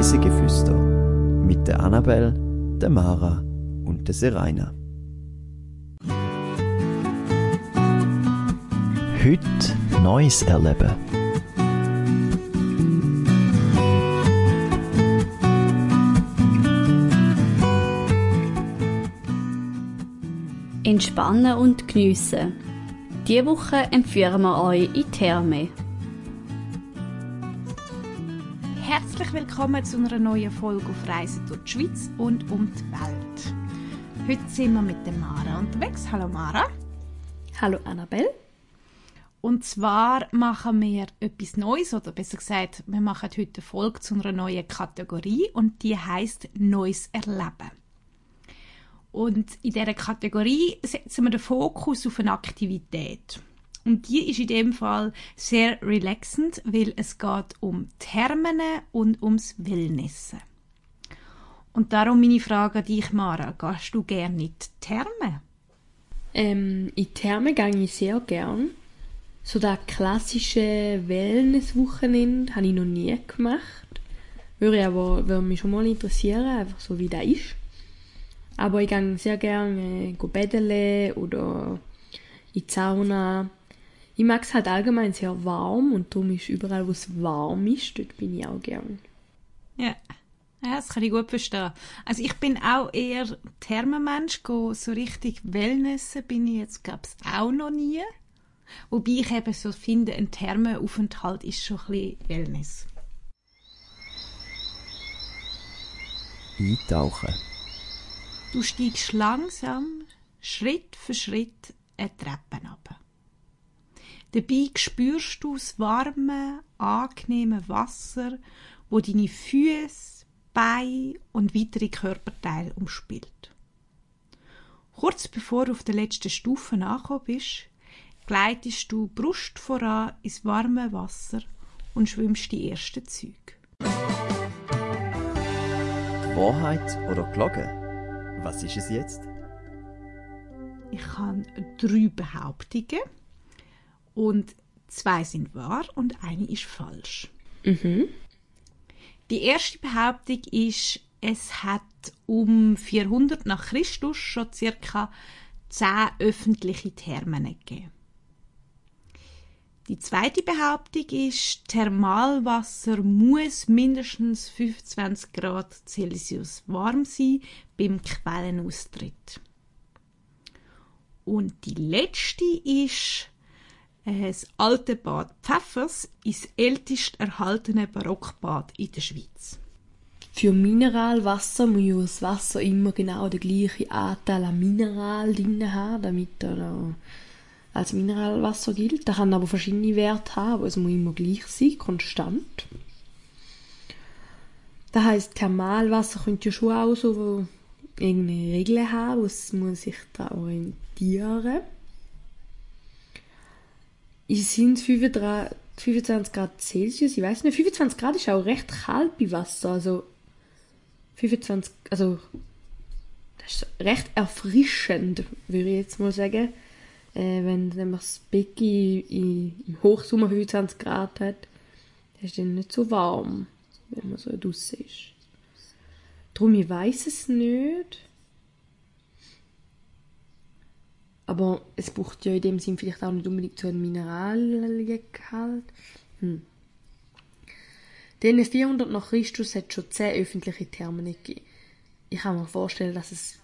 Reisegeflüster mit der Annabel, der Mara und der Seraina. Heute Neues erleben. Entspannen und geniessen. Diese Woche empfehlen wir euch in die Therme. Herzlich willkommen zu einer neuen Folge auf Reisen durch die Schweiz und um die Welt. Heute sind wir mit der Mara unterwegs. Hallo Mara. Hallo Annabelle. Und zwar machen wir etwas Neues, oder besser gesagt, wir machen heute eine Folge zu einer neuen Kategorie und die heißt Neues Erleben. Und in dieser Kategorie setzen wir den Fokus auf eine Aktivität. Und die ist in dem Fall sehr relaxend, weil es geht um Thermen und ums Wellnessen. Und darum meine Frage an dich, Mara. Gehst du gerne in die Therme? Ähm, in die Therme gehe ich sehr gern. So das klassische Wellness-Wochenende habe ich noch nie gemacht. Würde, aber, würde mich schon mal interessieren, einfach so wie das ist. Aber ich gehe sehr gerne äh, baden oder in die Sauna. Ich mag es halt allgemein sehr warm und darum ist überall, wo es warm ist, dort bin ich auch gern. Ja. Ja, das kann ich gut verstehen. Also ich bin auch eher Thermenmensch, so richtig Wellnessen bin ich jetzt, glaube ich, auch noch nie. Wobei ich eben so finde, ein Thermenaufenthalt ist schon ein bisschen Wellness. Eintauchen. Du steigst langsam, Schritt für Schritt, eine Treppe ab. Dabei spürst du das warme, angenehme Wasser, wo deine Füße, Beine und weitere Körperteile umspielt. Kurz bevor du auf der letzten Stufe angekommen bist, gleitest du Brust voran ins warme Wasser und schwimmst die ersten Züge. Wahrheit oder Glocke? Was ist es jetzt? Ich habe drei Behauptungen und zwei sind wahr und eine ist falsch. Mhm. Die erste Behauptung ist, es hat um 400 nach Christus schon ca. 10 öffentliche Thermen gegeben. Die zweite Behauptung ist, Thermalwasser muss mindestens 25 Grad Celsius warm sein beim Quellenaustritt. Und die letzte ist, das alte Bad Pfäffers ist das ältest erhaltene Barockbad in der Schweiz. Für Mineralwasser muss das Wasser immer genau den gleichen Anteil an Mineral drin haben, damit er da als Mineralwasser gilt. Das kann aber verschiedene Werte haben, aber es muss immer gleich sein, konstant. Das heisst, Thermalwasser könnte ja schon auch so irgendeine Regel haben, es muss sich daran orientieren. Es sind 25, 25 Grad Celsius, ich weiß nicht, 25 Grad ist auch recht kalt bei Wasser, also 25, also das ist recht erfrischend, würde ich jetzt mal sagen. Äh, wenn nämlich das Becken im Hochsommer 25 Grad hat, dann ist es nicht so warm, wenn man so draußen ist. Darum, ich weiß es nicht. Aber es braucht ja in dem Sinn vielleicht auch nicht unbedingt so ein Mineraliengehalt. Hm. Denn 400 nach Christus hat schon 10 öffentliche Thermen gegeben. Ich kann mir vorstellen, dass es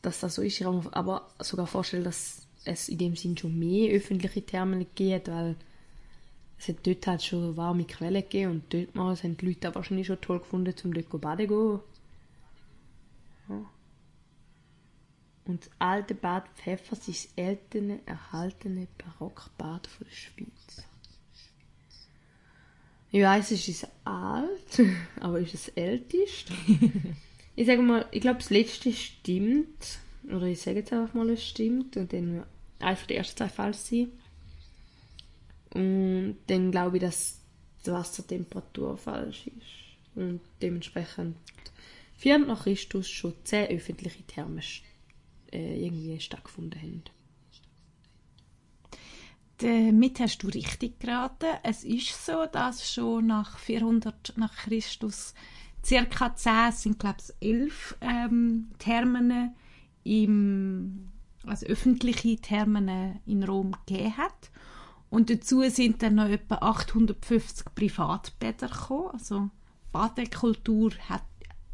dass das so ist. Ich kann mir aber sogar vorstellen, dass es in dem Sinn schon mehr öffentliche Thermen gegeben weil es hat dort halt schon warme Quellen gegeben und dort mal haben die Leute wahrscheinlich schon toll gefunden, um dort baden zu gehen. Ja. Und das alte Bad Pfeffers ist das älteste erhaltene Barockbad von der Schweiz. Ich weiß, es ist alt, aber ist es älteste? ich sage mal, ich glaube, das letzte stimmt. Oder ich sage jetzt einfach mal, es stimmt. Und dann einfach die ersten zwei falsch sein. Und dann glaube ich, dass die Wassertemperatur falsch ist. Und dementsprechend 400 nach Christus schon 10 öffentliche Thermen äh, irgendwie stattgefunden haben. Damit hast du richtig geraten. Es ist so, dass schon nach 400 nach Christus circa zehn, es sind glaube ich elf ähm, Thermen im, also öffentliche Thermen in Rom gegeben hat. Und dazu sind dann noch etwa 850 Privatbäder gekommen. Also Badekultur hat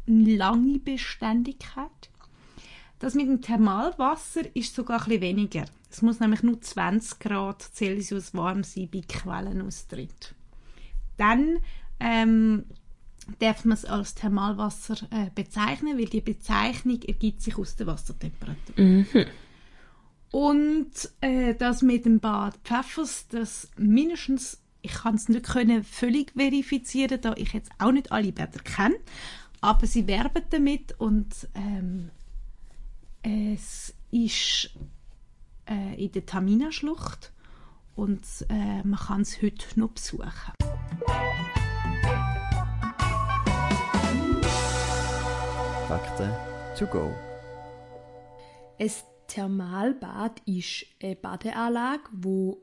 eine lange Beständigkeit. Das mit dem Thermalwasser ist sogar ein bisschen weniger. Es muss nämlich nur 20 Grad Celsius warm sein bei Quellenaustritt. Dann ähm, darf man es als Thermalwasser äh, bezeichnen, weil die Bezeichnung ergibt sich aus der Wassertemperatur. Mhm. Und äh, das mit dem Bad Pfeffers, das mindestens, ich kann es nicht können völlig verifizieren, da ich jetzt auch nicht alle Bäder kenne, aber sie werben damit und ähm, es ist äh, in der Tamina-Schlucht und äh, man kann es heute noch besuchen. Fakten to go. Ein Thermalbad ist eine Badeanlage, wo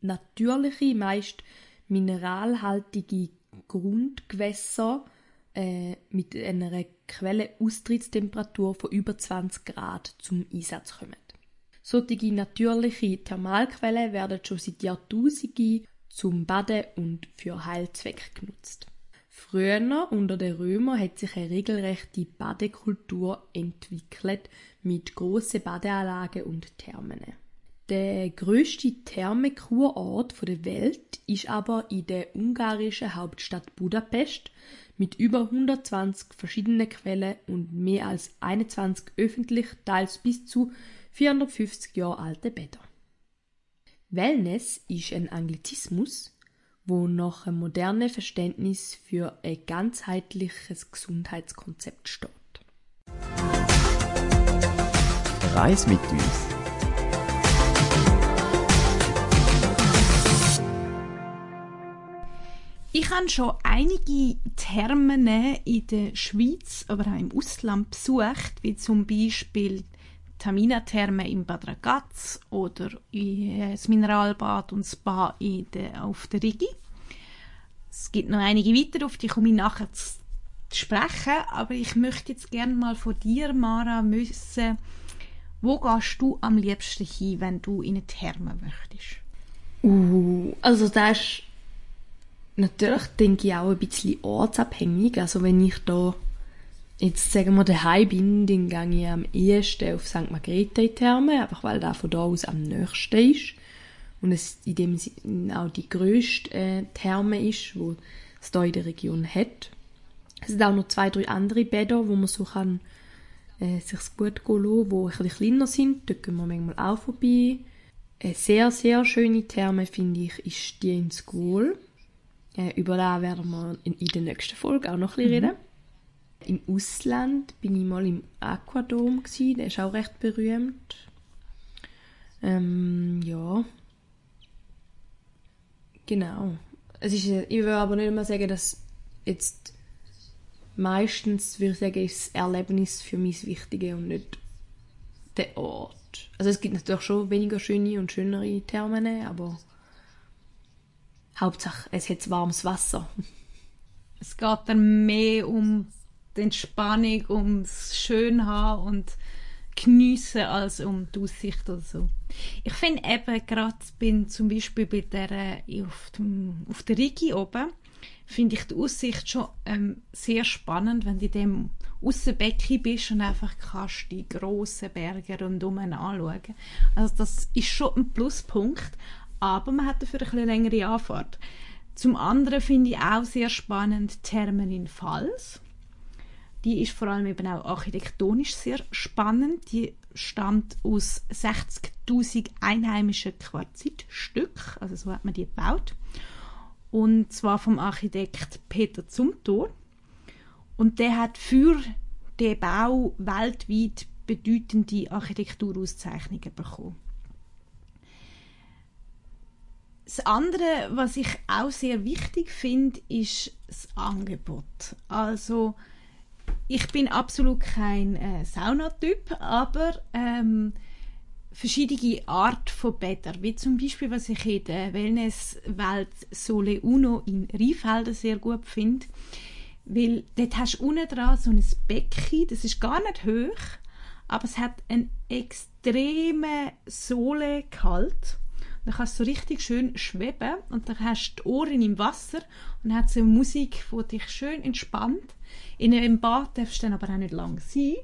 natürliche, meist mineralhaltige Grundgewässer äh, mit einer Quelleaustrittstemperatur von über 20 Grad zum Einsatz kommen. Solche natürliche Thermalquellen werden schon seit Jahrtausenden zum Baden und für Heilzwecke genutzt. Früher, unter den Römern, hat sich eine regelrechte Badekultur entwickelt mit grossen Badeanlagen und Thermen. Der grösste Thermekurort der Welt ist aber in der ungarischen Hauptstadt Budapest mit über 120 verschiedenen Quellen und mehr als 21 öffentlich, teils bis zu 450 Jahre alte Bäder. Wellness ist ein Anglizismus, wo nach einem modernen Verständnis für ein ganzheitliches Gesundheitskonzept steht. Reis mit uns. Habe schon einige Thermen in der Schweiz, aber auch im Ausland besucht, wie zum Beispiel Tamina-Therme in Bad Ragaz oder das Mineralbad und Spa in der, auf der Rigi. Es gibt noch einige weitere, auf die komme ich nachher zu sprechen, aber ich möchte jetzt gerne mal von dir, Mara, wissen, wo gehst du am liebsten hin, wenn du in eine Therme möchtest? Uh, also das ist natürlich, denke ich, auch ein bisschen ortsabhängig. Also wenn ich da jetzt, sagen wir, daheim bin, dann gehe ich am ehesten auf St. Margrethe in Therme, einfach weil da von da aus am nächsten ist. Und es in dem Sinne auch die grösste äh, Therme ist, wo es hier in der Region hat. Es sind auch noch zwei, drei andere Bäder, wo man so kann, äh, sich gut gehen lassen, die ein bisschen kleiner sind. Dort gehen wir manchmal auch vorbei. Eine sehr, sehr schöne Therme, finde ich, ist die in School. Äh, über da werden wir in, in der nächsten Folge auch noch ein bisschen reden. Im Ausland bin ich mal im Aquadom gsi, der ist auch recht berühmt. Ähm, ja. Genau. Es ist, äh, ich will aber nicht immer sagen, dass jetzt meistens würde ich sagen, ist das Erlebnis für mich das Wichtige und nicht der Ort. Also es gibt natürlich schon weniger schöne und schönere Thermen, aber Hauptsache es hat warmes Wasser. Es geht dann mehr um die Entspannung, ums Schönhaben und geniessen als um die Aussicht oder so. Ich finde eben gerade bin zum Beispiel bei der auf, dem, auf der Rigi oben finde ich die Aussicht schon ähm, sehr spannend, wenn du in dem Aussenbecken bist und einfach kannst die grossen Berge rundum anschauen. Also das ist schon ein Pluspunkt, aber man hat dafür ein bisschen längere Anfahrt. Zum anderen finde ich auch sehr spannend Thermen in Pfalz. Die ist vor allem eben auch architektonisch sehr spannend. Die stammt aus 60.000 einheimischen Quarzitstück, also so hat man die gebaut. Und zwar vom Architekt Peter Zumthor. Und der hat für den Bau weltweit bedeutende Architekturauszeichnungen bekommen. Das andere, was ich auch sehr wichtig finde, ist das Angebot. Also ich bin absolut kein äh, Saunatyp, aber ähm, verschiedene Art von Bädern, wie zum Beispiel, was ich in der Wellnesswelt Sole Uno in Rheinfelden sehr gut finde, Weil dort hast du unten dran so ein Becken, das ist gar nicht hoch, aber es hat einen extremen Sohlengehalt. Dann kannst du richtig schön schweben und dann hast du die Ohren im Wasser und dann hat so Musik, die dich schön entspannt. In einem Bad darfst du dann aber auch nicht lang sein.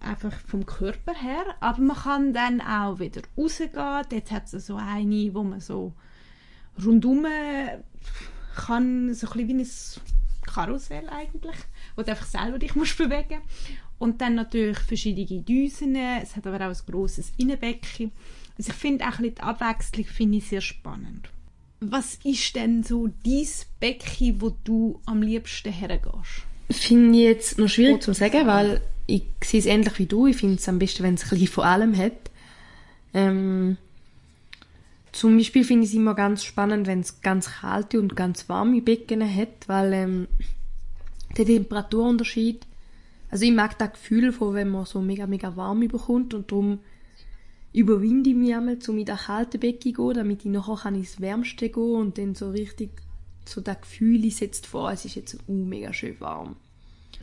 Einfach vom Körper her. Aber man kann dann auch wieder rausgehen. Dort hat es so eine, wo man so rundum kann, so ein wie ein Karussell eigentlich, wo du einfach selber dich musst bewegen Und dann natürlich verschiedene Düsen. Es hat aber auch ein grosses Innenbecken. Also ich finde auch ein bisschen die Abwechslung finde ich sehr spannend. Was ist denn so dein Becken, wo du am liebsten hergehst? Finde ich jetzt noch schwierig zu sagen, weil ich sehe es ähnlich wie du. Ich finde es am besten, wenn es ein bisschen von allem hat. Ähm, zum Beispiel finde ich es immer ganz spannend, wenn es ganz kalte und ganz warme Becken hat, weil ähm, der Temperaturunterschied, also ich mag das Gefühl von, wenn man so mega, mega warm bekommt und darum überwinde ich mich einmal, um in das kalte Becken zu gehen, damit ich nachher kann ins Wärmste gehen und dann so richtig so das Gefühl, ich setze vor, es ist jetzt uh, mega schön warm.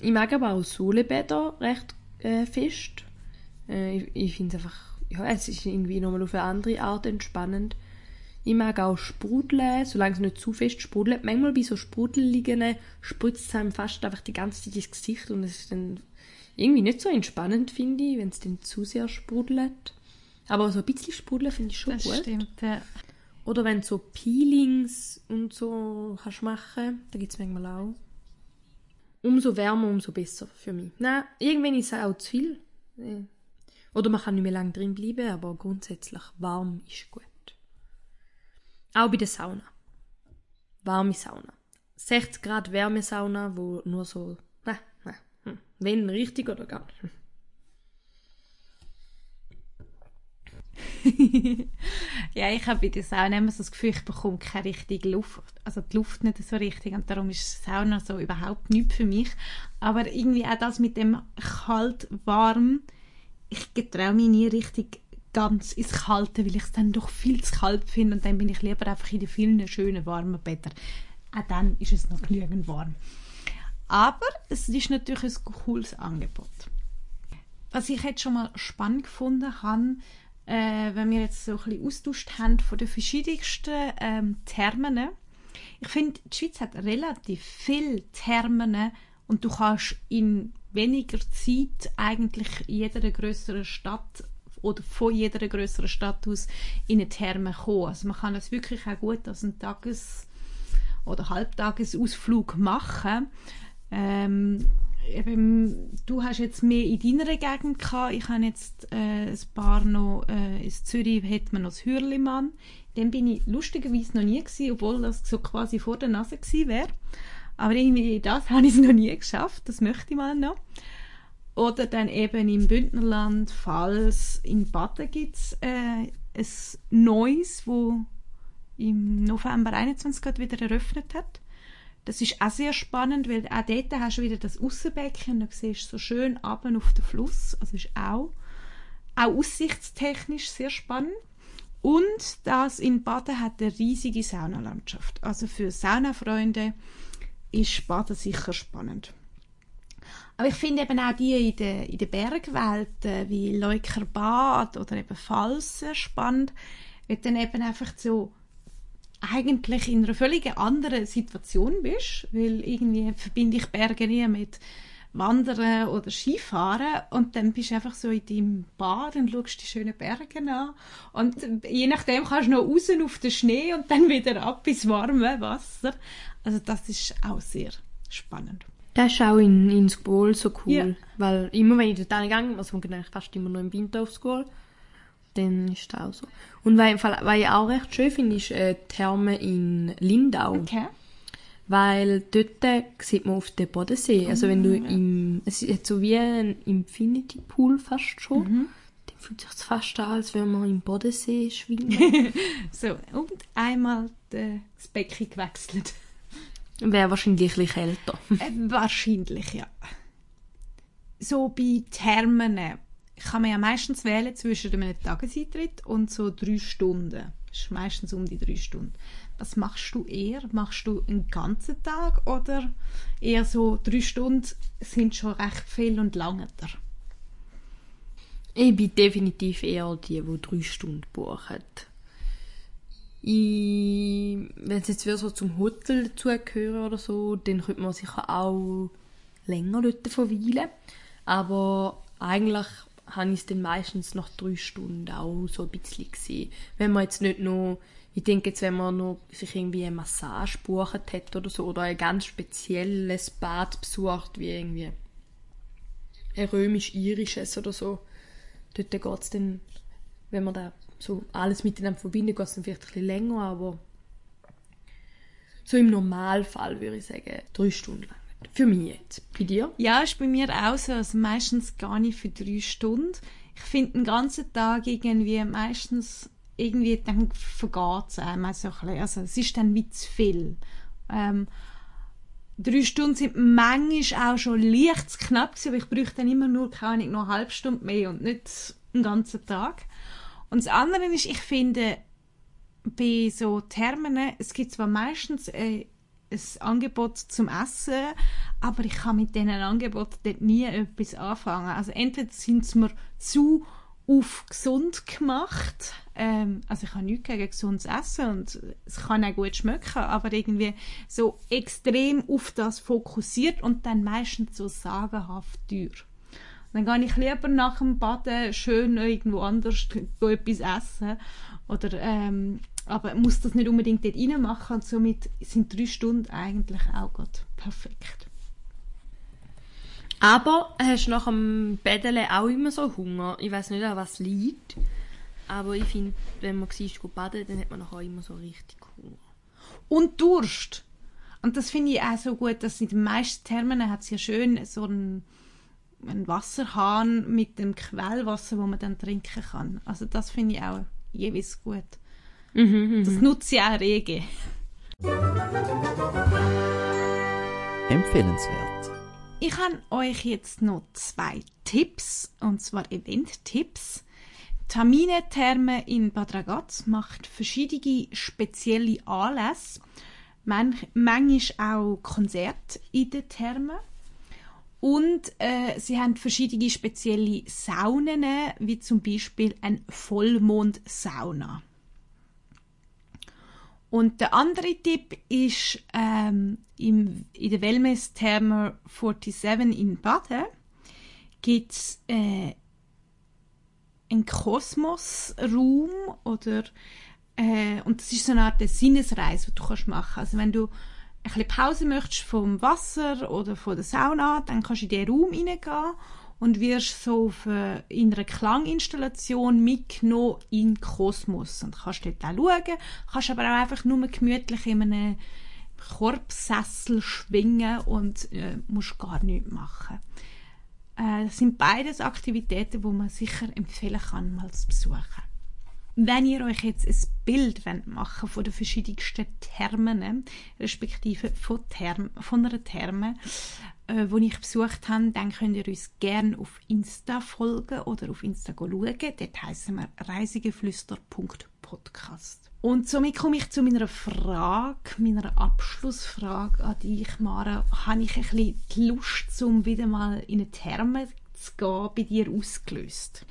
Ich mag aber auch Sohlebäder recht äh, fest. Äh, ich ich finde es einfach, ja, es ist irgendwie nochmal auf eine andere Art entspannend. Ich mag auch Sprudeln, solange es nicht zu fest sprudelt. Manchmal bei so Sprudeligen spritzt es einem fast einfach die ganze Zeit ins Gesicht und es ist dann irgendwie nicht so entspannend, finde ich, wenn es dann zu sehr sprudelt. Aber so ein bisschen sprudeln finde ich schon Das gut. stimmt, ja. Oder wenn du so Peelings und so kannst machen, da gibt es manchmal auch. Umso wärmer, umso besser für mich. Nein, irgendwann ist es auch zu viel. Oder man kann nicht mehr lange drin bleiben, aber grundsätzlich warm ist gut. Auch bei der Sauna. Warme Sauna. 60 Grad Wärmesauna, wo nur so, nein, nein, hm. wenn richtig oder gar nicht. ja, ich habe bei der Sauna immer so das Gefühl, ich bekomme keine richtige Luft. Also die Luft nicht so richtig und darum ist Sauna so überhaupt nichts für mich. Aber irgendwie auch das mit dem kalt-warm, ich getraue mich nie richtig ganz ins Kalte, weil ich es dann doch viel zu kalt finde und dann bin ich lieber einfach in den vielen schönen warmen Bädern. Auch dann ist es noch genügend warm. Aber es ist natürlich ein cooles Angebot. Was ich jetzt schon mal spannend gefunden habe, äh, wenn wir jetzt so ein bisschen austauscht haben von den verschiedensten ähm, Thermen. Ich finde, die Schweiz hat relativ viele Thermen und du kannst in weniger Zeit eigentlich in jeder größeren Stadt oder von jeder größeren Stadt aus in eine Therme kommen. Also man kann es wirklich auch gut als einen Tages- oder Halbtagesausflug machen. Ähm, eben, du hast jetzt mehr in deiner Gegend gehabt. Ich habe jetzt äh, ein paar noch, äh, in Zürich hat man noch das Hürlimann. Dann bin ich lustigerweise noch nie gewesen, obwohl das so quasi vor der Nase gewesen wäre. Aber irgendwie das habe ich noch nie geschafft. Das möchte ich mal noch. Oder dann eben im Bündnerland, Pfalz, in Baden gibt es äh, ein neues, wo im November 21 gerade wieder eröffnet hat. Das ist auch sehr spannend, weil auch dort hast du wieder das Aussenbecken, da siehst du so schön runter auf den Fluss. Also ist auch, auch aussichtstechnisch sehr spannend. Und das in Baden hat eine riesige Saunalandschaft. Also für Saunafreunde ist Baden sicher spannend. Aber ich finde eben auch die in der, in der Bergwelt, wie Leukerbad oder eben Falsen spannend, weil dann eben einfach so eigentlich in einer völlig anderen Situation bist, weil irgendwie verbinde ich Berge nie mit Wandern oder Skifahren und dann bist du einfach so in deinem Bad und schaust die schönen Berge an und je nachdem kannst du noch raus auf den Schnee und dann wieder ab ins warme Wasser. Also das ist auch sehr spannend. Das ist auch in, in School so cool, Ja. weil immer wenn ich dort gegangen also wir gehen fast immer noch im Winter auf School, dann ist das auch so. Und was, ich auch recht schön finde, ist äh, die Therme in Lindau. Okay. Weil dort äh, sieht man auf den Bodensee. Also wenn du im, es ist so wie ein Infinity Pool fast schon. Dann fühlt sich fast an, als wenn man im Bodensee schwimmen. So, und einmal das Becken gewechselt. Wäre wahrscheinlich ein kälter. Äh, wahrscheinlich, ja. So bei Thermen kann man ja meistens wählen zwischen einem Tageseintritt und so drei Stunden Das ist meistens um die drei Stunden. Was machst du eher? Machst du einen ganzen Tag oder eher so drei Stunden sind schon recht viel und lange da? Ich bin definitiv eher die, die drei Stunden buchen. Wenn es jetzt wieder so zum Hotel dazugehören oder so, dann könnte man sicher auch länger dort verweilen. Aber eigentlich habe ich es dann meistens nach drei Stunden auch so ein bisschen gesehen. Wenn man jetzt nicht noch, ich denke jetzt, wenn man noch sich irgendwie eine Massage gebucht hat oder so, oder ein ganz spezielles Bad besucht, wie irgendwie ein römisch-irisches oder so, dort geht es dann, wenn man da so alles miteinander verbindet, geht es dann vielleicht ein bisschen länger, aber so im Normalfall würde ich sagen, drei Stunden lang. Für mich jetzt. Bei dir? Ja, ist bei mir auch so. Also meistens gar nicht für drei Stunden. Ich finde den ganzen Tag irgendwie meistens irgendwie dann vergeht es einem so ein bisschen. Also es ist dann wie zu viel. Ähm, drei Stunden sind manchmal auch schon leicht zu knapp gewesen, aber ich bräuchte dann immer nur, keine Ahnung, noch eine halbe Stunde mehr und nicht einen ganzen Tag. Und das andere ist, ich finde, bei so Thermen, es gibt zwar meistens äh, ein Angebot zum Essen, aber ich kann mit diesen Angeboten dort nie etwas anfangen. Also entweder sind sie mir zu auf gesund gemacht, ähm, also ich habe nichts gegen gesundes Essen und es kann auch gut schmecken, aber irgendwie so extrem auf das fokussiert und dann meistens so sagenhaft teuer. Dann gehe ich lieber nach dem Baden schön irgendwo anders etwas essen oder ähm, aber muss das nicht unbedingt dort reinmachen und somit sind drei Stunden eigentlich auch gut perfekt. Aber hast du nach dem Bädeln auch immer so Hunger? Ich weiß nicht, an was liegt. Aber ich finde, wenn man siehst, gut baden, dann hat man nachher immer so richtig Hunger. Und Durst. Und das finde ich auch so gut, dass in den meisten Thermen hat es ja schön so einen, einen Wasserhahn mit dem Quellwasser, wo man dann trinken kann. Also das finde ich auch jeweils gut. Mhm, das nutze ich auch rege. Empfehlenswert. Ich habe euch jetzt noch zwei Tipps, und zwar Event-Tipps. Tamine Therme in Bad Ragaz macht verschiedene spezielle Anlässe, manchmal auch Konzerte in den Thermen. Und äh, sie haben verschiedene spezielle Saunen, wie zum Beispiel ein Vollmond-Sauna. Und der andere Tipp ist ähm, im, in der Wellness Therme 47 in Baden gibt es äh, einen Kosmosraum oder äh, und das ist so eine Art Sinnesreise, die du kannst machen. Also wenn du ein bisschen Pause möchtest vom Wasser oder von der Sauna, dann kannst du in diesen Raum hineingehen und wirst so für, in einer Klanginstallation mitgenommen in Kosmos. Und kannst dort auch schauen, kannst aber auch einfach nur gemütlich in einem Korbsessel schwingen und äh, musst gar nichts machen. Äh, das sind beides Aktivitäten, die man sicher empfehlen kann, mal zu besuchen. Wenn ihr euch jetzt ein Bild machen von den verschiedensten Thermen, respektive von, Therm, von einer Therme, äh, die ich besucht habe, dann könnt ihr uns gerne auf Insta folgen oder auf Insta schauen. Dort heissen wir reisigeflüster.podcast. Und somit komme ich zu meiner Frage, meiner Abschlussfrage an dich, Mara. Habe ich ein bisschen die Lust, um wieder mal in eine Therme zu gehen, bei dir ausgelöst?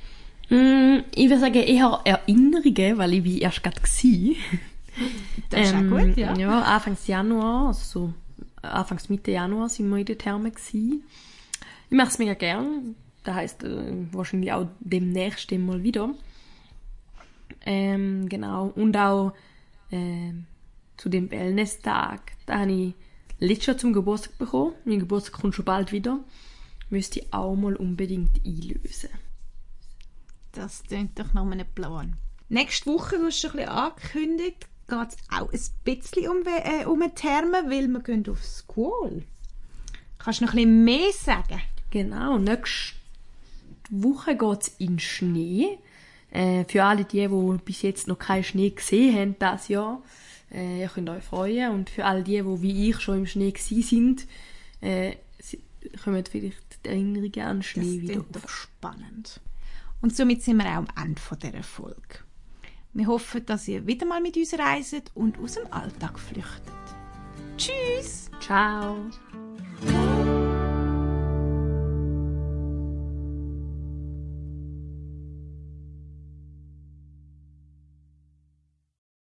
Mm, ich würde sagen, eher Erinnerungen, weil ich bin erst gerade war. Das ist ähm, auch gut, ja. Ja, Anfang Januar, also so Anfangs Mitte Januar sind wir in der Therme gewesen. Ich mache es mega gern. Das heisst, äh, wahrscheinlich auch demnächst mal wieder. Ähm, genau. Und auch äh, zu dem Wellness-Tag. Da habe ich letztes Jahr zum Geburtstag bekommen. Mein Geburtstag kommt schon bald wieder. Müsste ich auch mal unbedingt einlösen. Das klingt doch nach einem Plan. Nächste Woche, du hast schon ein bisschen angekündigt, geht es auch ein bisschen um, äh, um Therme, weil wir gehen auf School. Kannst du noch ein bisschen mehr sagen? Genau, nächste Woche geht es in Schnee. Äh, für alle die, die bis jetzt noch keinen Schnee gesehen haben, das Jahr, äh, ihr könnt euch freuen. Und für alle die, die wie ich schon im Schnee gewesen sind, äh, kommen vielleicht die Erinnerungen an Schnee das wieder Das doch spannend. Und somit sind wir auch am Ende dieser Folge. Wir hoffen, dass ihr wieder mal mit uns reiset und aus dem Alltag flüchtet. Tschüss! Ciao!